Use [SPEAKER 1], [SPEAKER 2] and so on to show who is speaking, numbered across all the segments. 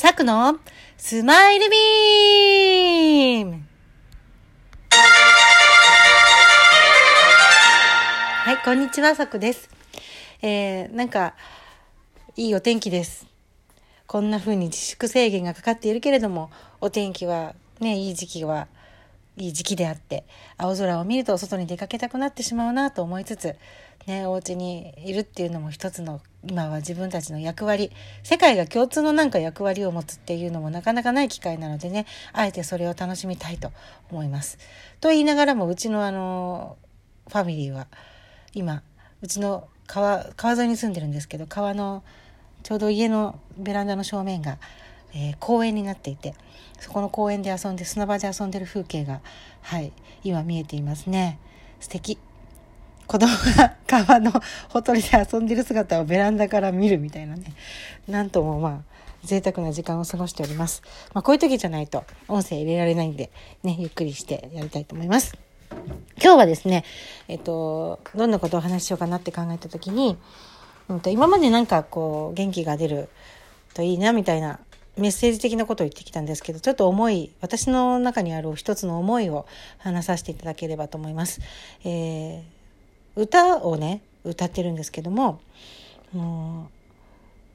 [SPEAKER 1] サクのスマイルビームはい、こんにちは、サクです。えー、なんか、いいお天気です。こんな風に自粛制限がかかっているけれども、お天気はね、いい時期は、いい時期であって、青空を見ると外に出かけたくなってしまうなと思いつつ、ね、お家にいるっていうのも一つの、今は自分たちの役割、世界が共通のなんか役割を持つっていうのもなかなかない機会なのでね、あえてそれを楽しみたいと思います。と言いながらも、うちのあの、ファミリーは、今、うちの川、川沿いに住んでるんですけど、川の、ちょうど家のベランダの正面が、えー公園になっていてそこの公園で遊んで砂場で遊んでる風景がはい今見えていますね。素敵。子供が川のほとりで遊んでる姿をベランダから見るみたいなね。なんともまあ贅沢な時間を過ごしております、まあ、こういう時じゃないと音声入れられないんでねゆっくりしてやりたいと思います。今日はですねえっとどんなことを話ししようかなって考えた時にうんと今までなんかこう元気が出るといいなみたいなメッセージ的なことを言ってきたんですけどちょっと思い私の中にある一つの思いを話させていただければと思います。えー歌をね歌ってるんですけどももう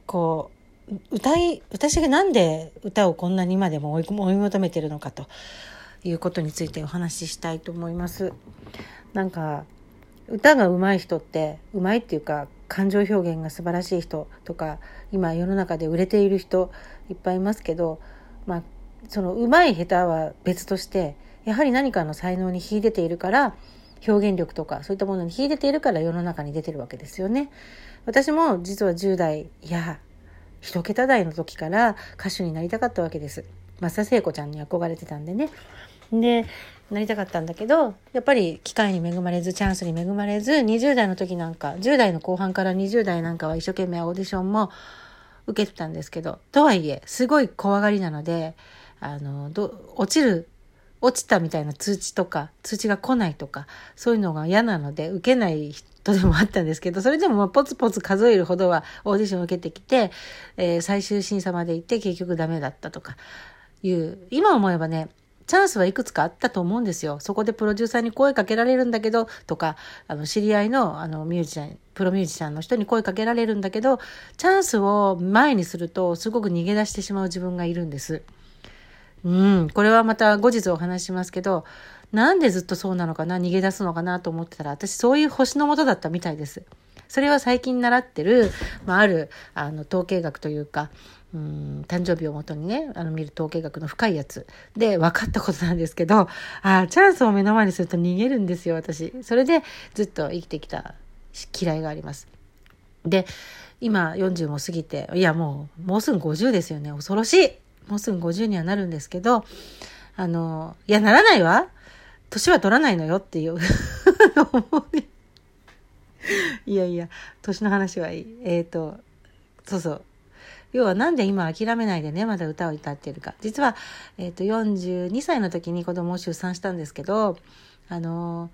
[SPEAKER 1] こう歌い私がなんで歌をこんなに今でも追い追い求めてるのかということについてお話ししたいと思います。なんか歌が上手い人って上手いっていうか感情表現が素晴らしい人とか今世の中で売れている人いっぱいいますけど、まあ、その上手い下手は別としてやはり何かの才能に秀でているから表現力とかそういったものに秀でているから世の中に出てるわけですよね。私も実は10代いや一桁台の時から歌手になりたかったわけです。松田聖子ちゃんに憧れてたんでね。でなりたかったんだけどやっぱり機会に恵まれずチャンスに恵まれず20代の時なんか10代の後半から20代なんかは一生懸命オーディションも受けてたんですけどとはいえすごい怖がりなのであのど落ちる落ちたみたいな通知とか通知が来ないとかそういうのが嫌なので受けない人でもあったんですけどそれでもまポツポツ数えるほどはオーディションを受けてきて、えー最終審査まで行って結局ダメだったとかいう今思えばねチャンスはいくつかあったと思うんですよ。そこでプロデューサーに声かけられるんだけど、とか、あの、知り合いの、あの、ミュージシャン、プロミュージシャンの人に声かけられるんだけど、チャンスを前にすると、すごく逃げ出してしまう自分がいるんです。うん、これはまた後日お話しますけど、なんでずっとそうなのかな、逃げ出すのかなと思ってたら、私そういう星の元だったみたいです。それは最近習ってる、まあ、ある、あの、統計学というか、うん、誕生日をもとにね、あの、見る統計学の深いやつで分かったことなんですけど、ああ、チャンスを目の前にすると逃げるんですよ、私。それでずっと生きてきた嫌いがあります。で、今40も過ぎて、いやもう、もうすぐ50ですよね。恐ろしいもうすぐ50にはなるんですけど、あの、いや、ならないわ年は取らないのよっていう思うね。いやいや、年の話はいい。えっ、と、そうそう。要はなんで今諦めないでね、まだ歌を歌ってるか。実は、えっ、と、42歳の時に子供を出産したんですけど、あの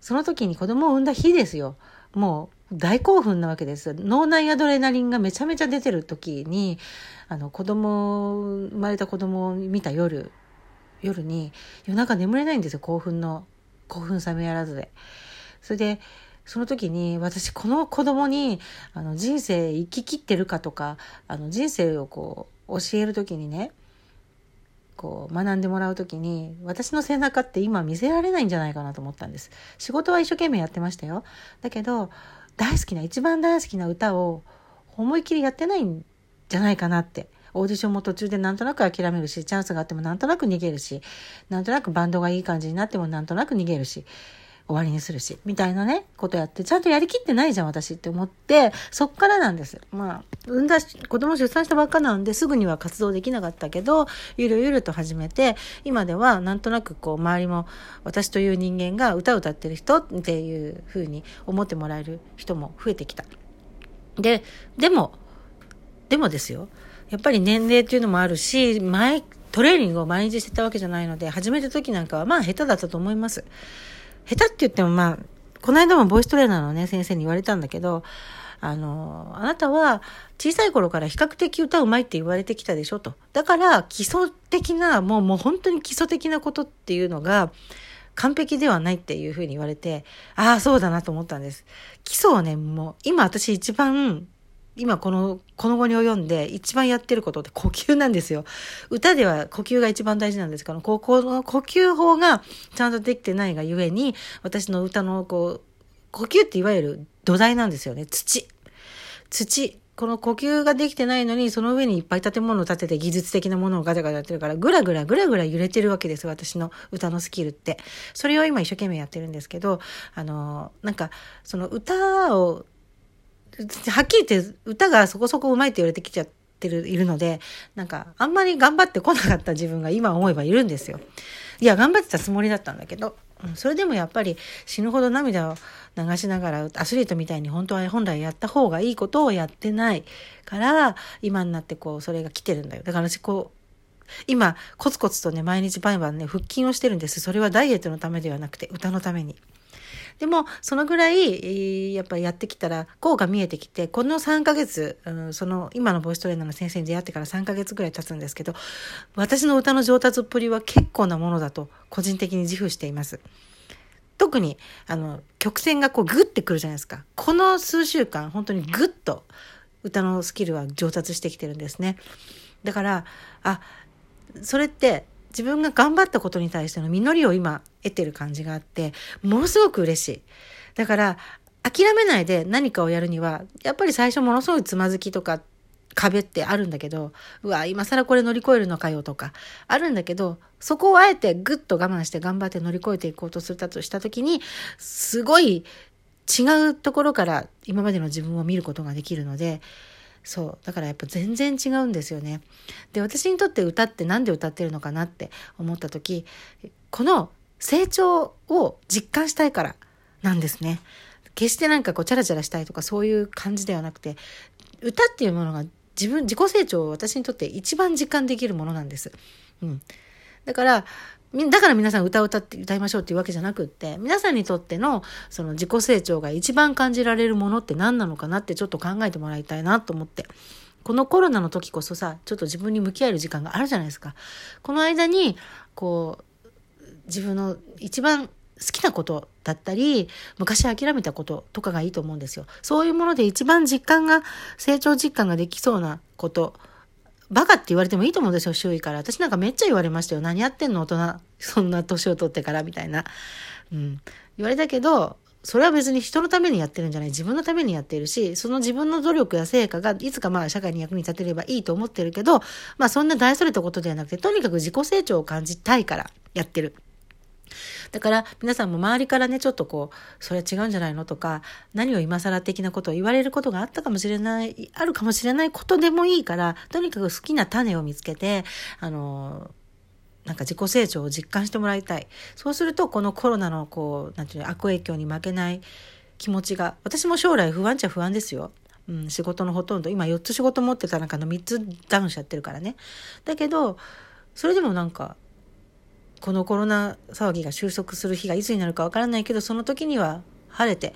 [SPEAKER 1] その時に子供を産んだ日ですよ。もう大興奮なわけです。脳内アドレナリンがめちゃめちゃ出てる時に、あの子供、生まれた子供を見た夜、夜に夜中眠れないんですよ、興奮の、興奮冷めやらずで。それで、その時に私この子供にあの人生生き切ってるかとかあの人生をこう教える時にねこう学んでもらう時に私の背中って今見せられないんじゃないかなと思ったんです。仕事は一生懸命やってましたよ。だけど大好きな一番大好きな歌を思いっきりやってないんじゃないかなって。オーディションも途中でなんとなく諦めるしチャンスがあってもなんとなく逃げるしなんとなくバンドがいい感じになってもなんとなく逃げるし。終わりにするし、みたいなね、ことやって、ちゃんとやりきってないじゃん、私って思って、そっからなんです。まあ、産んだし、子供出産したばっかなんで、すぐには活動できなかったけど、ゆるゆると始めて、今ではなんとなくこう、周りも、私という人間が歌を歌ってる人っていう風に思ってもらえる人も増えてきた。で、でも、でもですよ。やっぱり年齢っていうのもあるし、前、トレーニングを毎日してたわけじゃないので、始めた時なんかはまあ下手だったと思います。下手って言ってもまあ、この間もボイストレーナーのね、先生に言われたんだけど、あの、あなたは小さい頃から比較的歌うまいって言われてきたでしょと。だから基礎的な、もうもう本当に基礎的なことっていうのが、完璧ではないっていうふうに言われて、ああ、そうだなと思ったんです。基礎はね、もう、今私一番、今この、この後に及んで一番やってることって呼吸なんですよ。歌では呼吸が一番大事なんですけど、ここの呼吸法がちゃんとできてないがゆえに、私の歌のこう、呼吸っていわゆる土台なんですよね。土。土。この呼吸ができてないのに、その上にいっぱい建物を建てて技術的なものをガチャガチャやってるから、ぐらぐらぐらぐら揺れてるわけです、私の歌のスキルって。それを今一生懸命やってるんですけど、あの、なんか、その歌を、はっきり言って歌がそこそこ上手いって言われてきちゃってる、いるので、なんか、あんまり頑張ってこなかった自分が今思えばいるんですよ。いや、頑張ってたつもりだったんだけど、それでもやっぱり死ぬほど涙を流しながらアスリートみたいに本当は本来やった方がいいことをやってないから今になってこうそれが来てるんだよだから私こう今コツコツとね毎日毎晩ね腹筋をしてるんですそれはダイエットのためではなくて歌のために。でも、そのぐらい、やっぱりやってきたら、効果見えてきて、この3ヶ月、うん、その、今のボイストレーナーの先生に出会ってから3ヶ月ぐらい経つんですけど、私の歌の上達っぷりは結構なものだと、個人的に自負しています。特に、あの、曲線がこうグッてくるじゃないですか。この数週間、本当にグッと歌のスキルは上達してきてるんですね。だから、あ、それって自分が頑張ったことに対しての実りを今得てる感じがあって、ものすごく嬉しい。だから、諦めないで何かをやるには、やっぱり最初ものすごいつまずきとか壁ってあるんだけど、うわ、今更これ乗り越えるのかよとか、あるんだけど、そこをあえてぐっと我慢して頑張って乗り越えていこうとするとした時に、すごい違うところから今までの自分を見ることができるので、そう。だからやっぱ全然違うんですよね。で、私にとって歌って何で歌ってるのかなって思った時、この成長を実感したいからなんですね。決してなんかこうチャラチャラしたいとかそういう感じではなくて、歌っていうものが自分、自己成長を私にとって一番実感できるものなんです。うん。だから、だから皆さん歌を歌って歌いましょうっていうわけじゃなくって、皆さんにとってのその自己成長が一番感じられるものって何なのかなってちょっと考えてもらいたいなと思って。このコロナの時こそさ、ちょっと自分に向き合える時間があるじゃないですか。この間に、こう、自分の一番好きなことだったり、昔諦めたこととかがいいと思うんですよ。そういうもので一番実感が、成長実感ができそうなこと、バカって言われてもいいと思うんですよ、周囲から。私なんかめっちゃ言われましたよ。何やってんの大人。そんな年を取ってからみたいな。うん。言われたけど、それは別に人のためにやってるんじゃない。自分のためにやってるし、その自分の努力や成果がいつかまあ社会に役に立てればいいと思ってるけど、まあそんな大それたことではなくて、とにかく自己成長を感じたいからやってる。だから皆さんも周りからね、ちょっとこう、それは違うんじゃないのとか、何を今更的なことを言われることがあったかもしれない、あるかもしれないことでもいいから、とにかく好きな種を見つけて、あの、なんか自己成長を実感してもらいたい。そうすると、このコロナのこう、なんていうの、悪影響に負けない気持ちが、私も将来不安っちゃ不安ですよ。うん、仕事のほとんど、今4つ仕事持ってた中の3つダウンしちゃってるからね。だけど、それでもなんか、このコロナ騒ぎが収束する日がいつになるかわからないけど、その時には晴れて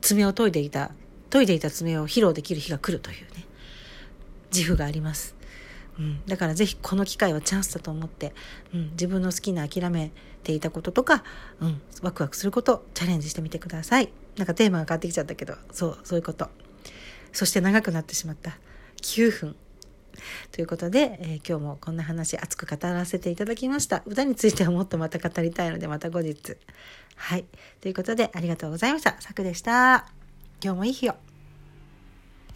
[SPEAKER 1] 爪を研いでいた、研いでいた爪を披露できる日が来るというね、自負があります。うん、だからぜひこの機会はチャンスだと思って、うん、自分の好きな諦めていたこととか、うん、ワクワクすることチャレンジしてみてください。なんかテーマが変わってきちゃったけど、そう、そういうこと。そして長くなってしまった。9分。ということで、えー、今日もこんな話熱く語らせていただきました。歌についてはもっとまた語りたいのでまた後日。はい。ということでありがとうございました。さくでした。今日もいい日を。